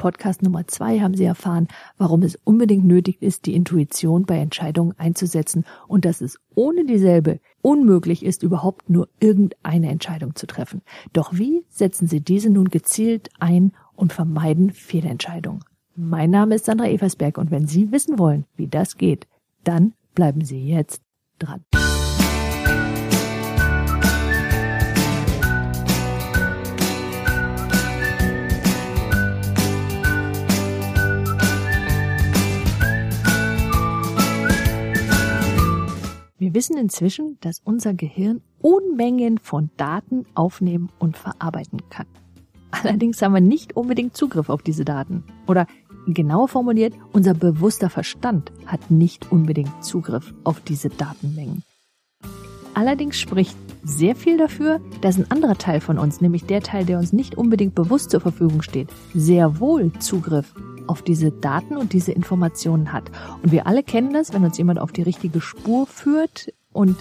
Podcast Nummer zwei haben Sie erfahren, warum es unbedingt nötig ist, die Intuition bei Entscheidungen einzusetzen und dass es ohne dieselbe unmöglich ist, überhaupt nur irgendeine Entscheidung zu treffen. Doch wie setzen Sie diese nun gezielt ein und vermeiden Fehlentscheidungen? Mein Name ist Sandra Eversberg und wenn Sie wissen wollen, wie das geht, dann bleiben Sie jetzt dran. Wissen inzwischen, dass unser Gehirn Unmengen von Daten aufnehmen und verarbeiten kann. Allerdings haben wir nicht unbedingt Zugriff auf diese Daten. Oder genauer formuliert, unser bewusster Verstand hat nicht unbedingt Zugriff auf diese Datenmengen. Allerdings spricht sehr viel dafür, dass ein anderer Teil von uns, nämlich der Teil, der uns nicht unbedingt bewusst zur Verfügung steht, sehr wohl Zugriff auf diese Daten und diese Informationen hat. Und wir alle kennen das, wenn uns jemand auf die richtige Spur führt und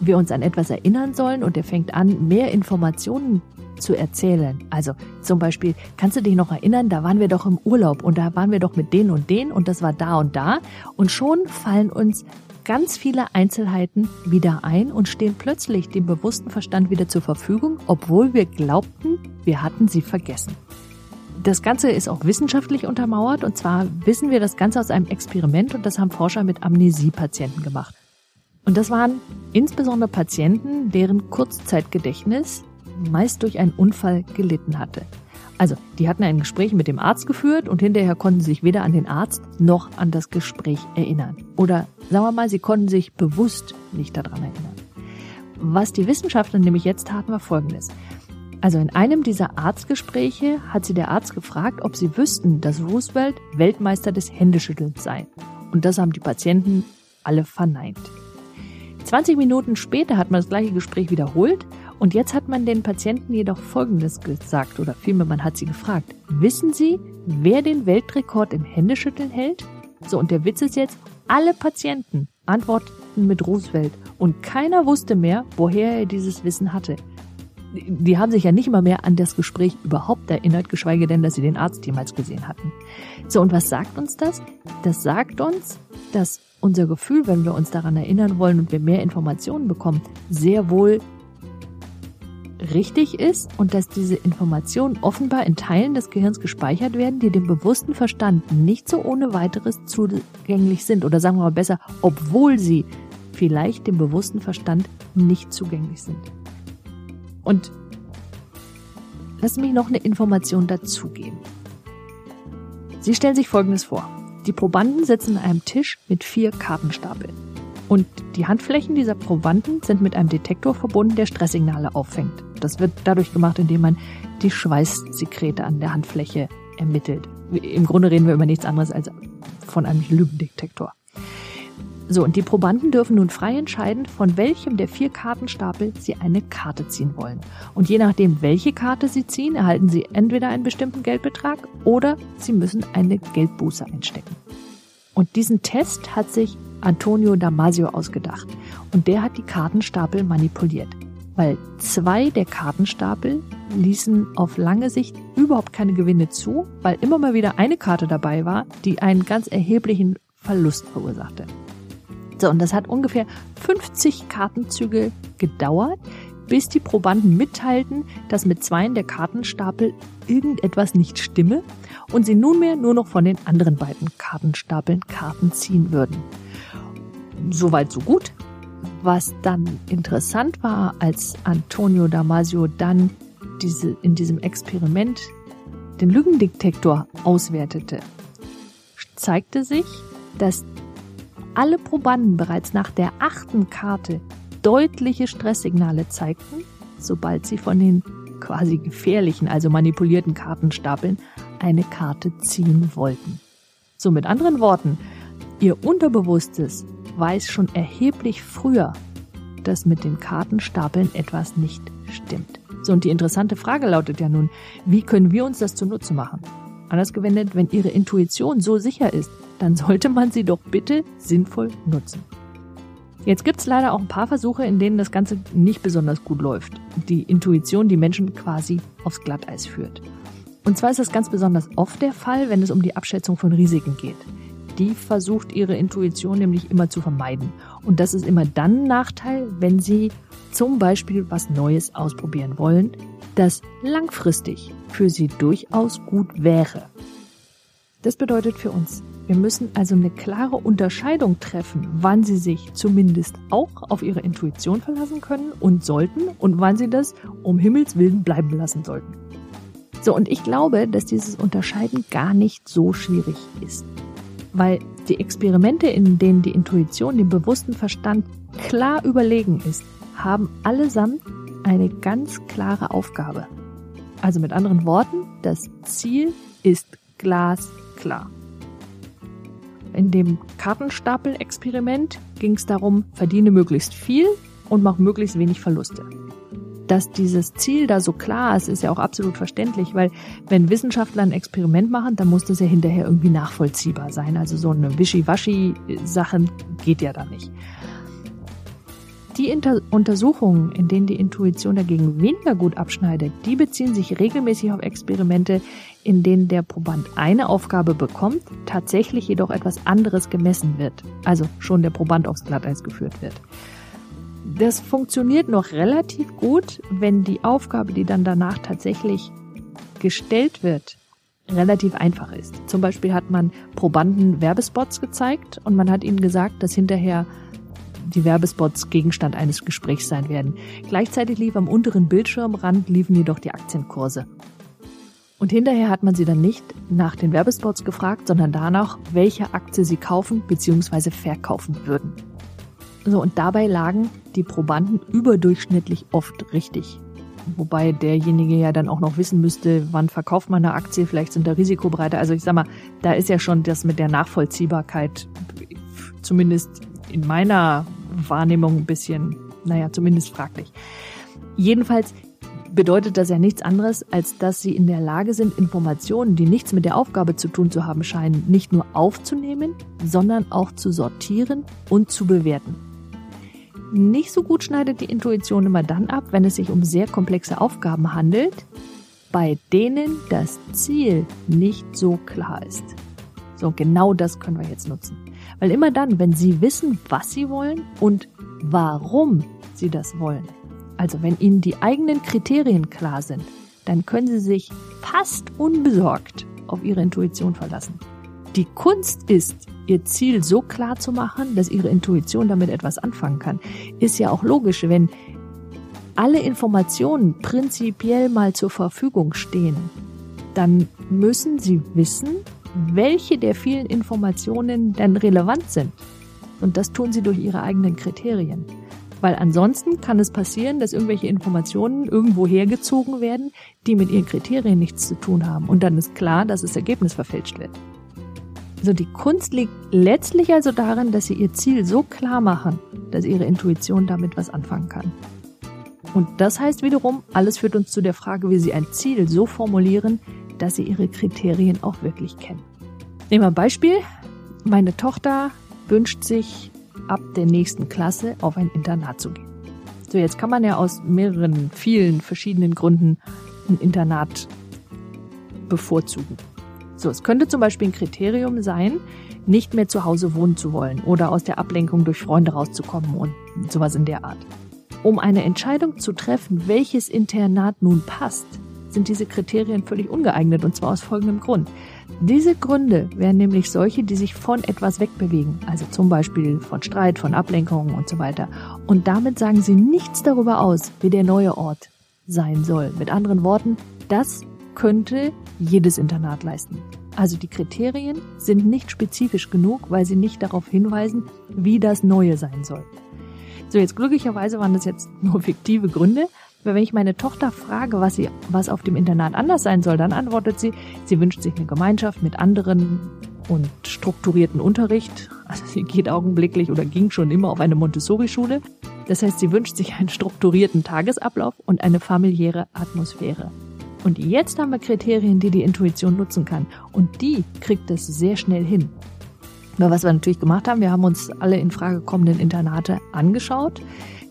wir uns an etwas erinnern sollen und er fängt an, mehr Informationen zu erzählen. Also zum Beispiel, kannst du dich noch erinnern, da waren wir doch im Urlaub und da waren wir doch mit denen und denen und das war da und da. Und schon fallen uns ganz viele Einzelheiten wieder ein und stehen plötzlich dem bewussten Verstand wieder zur Verfügung, obwohl wir glaubten, wir hatten sie vergessen. Das Ganze ist auch wissenschaftlich untermauert und zwar wissen wir das Ganze aus einem Experiment und das haben Forscher mit Amnesiepatienten gemacht. Und das waren insbesondere Patienten, deren Kurzzeitgedächtnis meist durch einen Unfall gelitten hatte. Also, die hatten ein Gespräch mit dem Arzt geführt und hinterher konnten sie sich weder an den Arzt noch an das Gespräch erinnern. Oder sagen wir mal, sie konnten sich bewusst nicht daran erinnern. Was die Wissenschaftler nämlich jetzt taten, war folgendes. Also in einem dieser Arztgespräche hat sie der Arzt gefragt, ob sie wüssten, dass Roosevelt Weltmeister des Händeschüttelns sei. Und das haben die Patienten alle verneint. 20 Minuten später hat man das gleiche Gespräch wiederholt und jetzt hat man den Patienten jedoch Folgendes gesagt oder vielmehr man hat sie gefragt. Wissen Sie, wer den Weltrekord im Händeschütteln hält? So, und der Witz ist jetzt, alle Patienten antworteten mit Roosevelt und keiner wusste mehr, woher er dieses Wissen hatte die haben sich ja nicht mal mehr an das Gespräch überhaupt erinnert, geschweige denn, dass sie den Arzt jemals gesehen hatten. So, und was sagt uns das? Das sagt uns, dass unser Gefühl, wenn wir uns daran erinnern wollen und wir mehr Informationen bekommen, sehr wohl richtig ist und dass diese Informationen offenbar in Teilen des Gehirns gespeichert werden, die dem bewussten Verstand nicht so ohne weiteres zugänglich sind. Oder sagen wir mal besser, obwohl sie vielleicht dem bewussten Verstand nicht zugänglich sind. Und lass mich noch eine Information dazugeben. Sie stellen sich Folgendes vor. Die Probanden sitzen an einem Tisch mit vier Kartenstapeln. Und die Handflächen dieser Probanden sind mit einem Detektor verbunden, der Stresssignale auffängt. Das wird dadurch gemacht, indem man die Schweißsekrete an der Handfläche ermittelt. Im Grunde reden wir über nichts anderes als von einem Lügendetektor. So, und die Probanden dürfen nun frei entscheiden, von welchem der vier Kartenstapel sie eine Karte ziehen wollen. Und je nachdem, welche Karte sie ziehen, erhalten sie entweder einen bestimmten Geldbetrag oder sie müssen eine Geldbuße einstecken. Und diesen Test hat sich Antonio Damasio ausgedacht. Und der hat die Kartenstapel manipuliert. Weil zwei der Kartenstapel ließen auf lange Sicht überhaupt keine Gewinne zu, weil immer mal wieder eine Karte dabei war, die einen ganz erheblichen Verlust verursachte. So, und das hat ungefähr 50 Kartenzüge gedauert, bis die Probanden mitteilten, dass mit zweien der Kartenstapel irgendetwas nicht stimme und sie nunmehr nur noch von den anderen beiden Kartenstapeln Karten ziehen würden. Soweit so gut. Was dann interessant war, als Antonio Damasio dann diese, in diesem Experiment den Lügendetektor auswertete, zeigte sich, dass alle Probanden bereits nach der achten Karte deutliche Stresssignale zeigten, sobald sie von den quasi gefährlichen, also manipulierten Kartenstapeln eine Karte ziehen wollten. So mit anderen Worten, ihr Unterbewusstes weiß schon erheblich früher, dass mit den Kartenstapeln etwas nicht stimmt. So, und die interessante Frage lautet ja nun, wie können wir uns das zunutze machen? Anders gewendet, wenn Ihre Intuition so sicher ist, dann sollte man sie doch bitte sinnvoll nutzen. Jetzt gibt es leider auch ein paar Versuche, in denen das Ganze nicht besonders gut läuft. Die Intuition die Menschen quasi aufs Glatteis führt. Und zwar ist das ganz besonders oft der Fall, wenn es um die Abschätzung von Risiken geht. Die versucht ihre Intuition nämlich immer zu vermeiden. Und das ist immer dann ein Nachteil, wenn sie zum Beispiel was Neues ausprobieren wollen, das langfristig für sie durchaus gut wäre. Das bedeutet für uns, wir müssen also eine klare Unterscheidung treffen, wann Sie sich zumindest auch auf Ihre Intuition verlassen können und sollten und wann Sie das um Himmels Willen bleiben lassen sollten. So, und ich glaube, dass dieses Unterscheiden gar nicht so schwierig ist. Weil die Experimente, in denen die Intuition dem bewussten Verstand klar überlegen ist, haben allesamt eine ganz klare Aufgabe. Also mit anderen Worten, das Ziel ist glasklar. In dem Kartenstapel-Experiment ging es darum, verdiene möglichst viel und mach möglichst wenig Verluste. Dass dieses Ziel da so klar ist, ist ja auch absolut verständlich, weil wenn Wissenschaftler ein Experiment machen, dann muss das ja hinterher irgendwie nachvollziehbar sein. Also so eine Wischiwaschi-Sachen geht ja da nicht. Die Inter Untersuchungen, in denen die Intuition dagegen weniger gut abschneidet, die beziehen sich regelmäßig auf Experimente, in denen der Proband eine Aufgabe bekommt, tatsächlich jedoch etwas anderes gemessen wird. Also schon der Proband aufs Glatteis geführt wird. Das funktioniert noch relativ gut, wenn die Aufgabe, die dann danach tatsächlich gestellt wird, relativ einfach ist. Zum Beispiel hat man Probanden Werbespots gezeigt und man hat ihnen gesagt, dass hinterher die Werbespots Gegenstand eines Gesprächs sein werden. Gleichzeitig lief am unteren Bildschirmrand liefen jedoch die Aktienkurse. Und hinterher hat man sie dann nicht nach den Werbespots gefragt, sondern danach, welche Aktie sie kaufen bzw. verkaufen würden. So, und dabei lagen die Probanden überdurchschnittlich oft richtig. Wobei derjenige ja dann auch noch wissen müsste, wann verkauft man eine Aktie, vielleicht sind da Risikobreite. Also ich sag mal, da ist ja schon das mit der Nachvollziehbarkeit zumindest in meiner Wahrnehmung ein bisschen, naja, zumindest fraglich. Jedenfalls bedeutet das ja nichts anderes, als dass sie in der Lage sind, Informationen, die nichts mit der Aufgabe zu tun zu haben scheinen, nicht nur aufzunehmen, sondern auch zu sortieren und zu bewerten. Nicht so gut schneidet die Intuition immer dann ab, wenn es sich um sehr komplexe Aufgaben handelt, bei denen das Ziel nicht so klar ist. So, genau das können wir jetzt nutzen. Weil immer dann, wenn Sie wissen, was Sie wollen und warum Sie das wollen, also wenn Ihnen die eigenen Kriterien klar sind, dann können Sie sich fast unbesorgt auf Ihre Intuition verlassen. Die Kunst ist, Ihr Ziel so klar zu machen, dass Ihre Intuition damit etwas anfangen kann. Ist ja auch logisch, wenn alle Informationen prinzipiell mal zur Verfügung stehen, dann müssen Sie wissen, welche der vielen Informationen denn relevant sind. Und das tun sie durch ihre eigenen Kriterien. Weil ansonsten kann es passieren, dass irgendwelche Informationen irgendwo hergezogen werden, die mit ihren Kriterien nichts zu tun haben. Und dann ist klar, dass das Ergebnis verfälscht wird. Also die Kunst liegt letztlich also darin, dass sie ihr Ziel so klar machen, dass ihre Intuition damit was anfangen kann. Und das heißt wiederum, alles führt uns zu der Frage, wie sie ein Ziel so formulieren, dass sie ihre Kriterien auch wirklich kennen. Nehmen wir ein Beispiel. Meine Tochter wünscht sich ab der nächsten Klasse auf ein Internat zu gehen. So, jetzt kann man ja aus mehreren, vielen verschiedenen Gründen ein Internat bevorzugen. So, es könnte zum Beispiel ein Kriterium sein, nicht mehr zu Hause wohnen zu wollen oder aus der Ablenkung durch Freunde rauszukommen und sowas in der Art. Um eine Entscheidung zu treffen, welches Internat nun passt, sind diese Kriterien völlig ungeeignet und zwar aus folgendem Grund. Diese Gründe wären nämlich solche, die sich von etwas wegbewegen, also zum Beispiel von Streit, von Ablenkungen und so weiter. Und damit sagen sie nichts darüber aus, wie der neue Ort sein soll. Mit anderen Worten, das könnte jedes Internat leisten. Also die Kriterien sind nicht spezifisch genug, weil sie nicht darauf hinweisen, wie das Neue sein soll. So, jetzt glücklicherweise waren das jetzt nur fiktive Gründe, weil wenn ich meine Tochter frage, was sie, was auf dem Internat anders sein soll, dann antwortet sie, sie wünscht sich eine Gemeinschaft mit anderen und strukturierten Unterricht. Also sie geht augenblicklich oder ging schon immer auf eine Montessori-Schule. Das heißt, sie wünscht sich einen strukturierten Tagesablauf und eine familiäre Atmosphäre. Und jetzt haben wir Kriterien, die die Intuition nutzen kann. Und die kriegt es sehr schnell hin. Was wir natürlich gemacht haben, wir haben uns alle in Frage kommenden Internate angeschaut,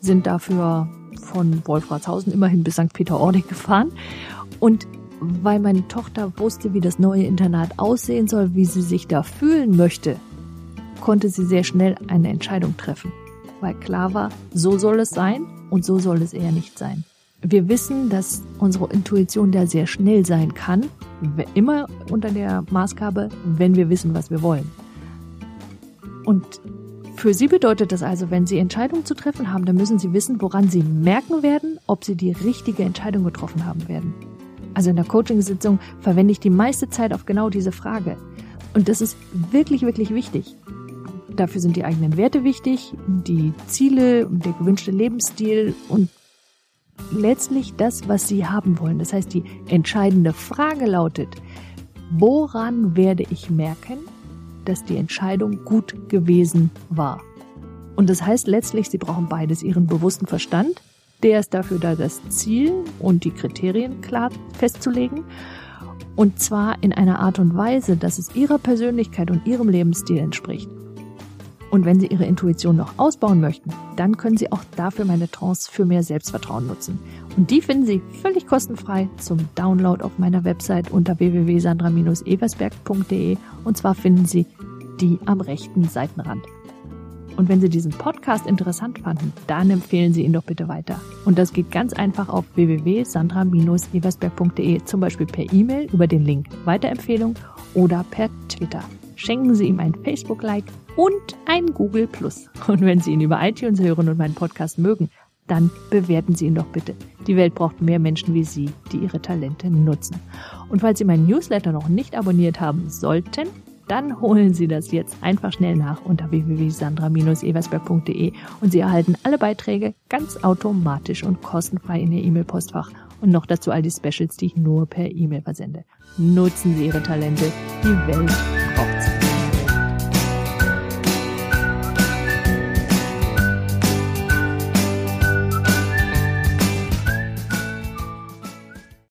sind dafür von Wolfratshausen immerhin bis St. Peter-Ording gefahren. Und weil meine Tochter wusste, wie das neue Internat aussehen soll, wie sie sich da fühlen möchte, konnte sie sehr schnell eine Entscheidung treffen, weil klar war, so soll es sein und so soll es eher nicht sein. Wir wissen, dass unsere Intuition da sehr schnell sein kann, immer unter der Maßgabe, wenn wir wissen, was wir wollen. Und für Sie bedeutet das also, wenn Sie Entscheidungen zu treffen haben, dann müssen Sie wissen, woran Sie merken werden, ob Sie die richtige Entscheidung getroffen haben werden. Also in der Coaching-Sitzung verwende ich die meiste Zeit auf genau diese Frage. Und das ist wirklich, wirklich wichtig. Dafür sind die eigenen Werte wichtig, die Ziele und der gewünschte Lebensstil und letztlich das, was Sie haben wollen. Das heißt, die entscheidende Frage lautet, woran werde ich merken, dass die Entscheidung gut gewesen war? Und das heißt letztlich, Sie brauchen beides, Ihren bewussten Verstand, der ist dafür da, das Ziel und die Kriterien klar festzulegen. Und zwar in einer Art und Weise, dass es Ihrer Persönlichkeit und Ihrem Lebensstil entspricht. Und wenn Sie Ihre Intuition noch ausbauen möchten, dann können Sie auch dafür meine Trance für mehr Selbstvertrauen nutzen. Und die finden Sie völlig kostenfrei zum Download auf meiner Website unter www.sandra-eversberg.de und zwar finden Sie die am rechten Seitenrand. Und wenn Sie diesen Podcast interessant fanden, dann empfehlen Sie ihn doch bitte weiter. Und das geht ganz einfach auf www.sandra-eversberg.de, zum Beispiel per E-Mail über den Link Weiterempfehlung oder per Twitter. Schenken Sie ihm ein Facebook-Like und ein Google Plus. Und wenn Sie ihn über iTunes hören und meinen Podcast mögen, dann bewerten Sie ihn doch bitte. Die Welt braucht mehr Menschen wie Sie, die ihre Talente nutzen. Und falls Sie meinen Newsletter noch nicht abonniert haben sollten, dann holen Sie das jetzt einfach schnell nach unter www.sandra-eversberg.de und Sie erhalten alle Beiträge ganz automatisch und kostenfrei in Ihr E-Mail-Postfach und noch dazu all die Specials, die ich nur per E-Mail versende. Nutzen Sie Ihre Talente, die Welt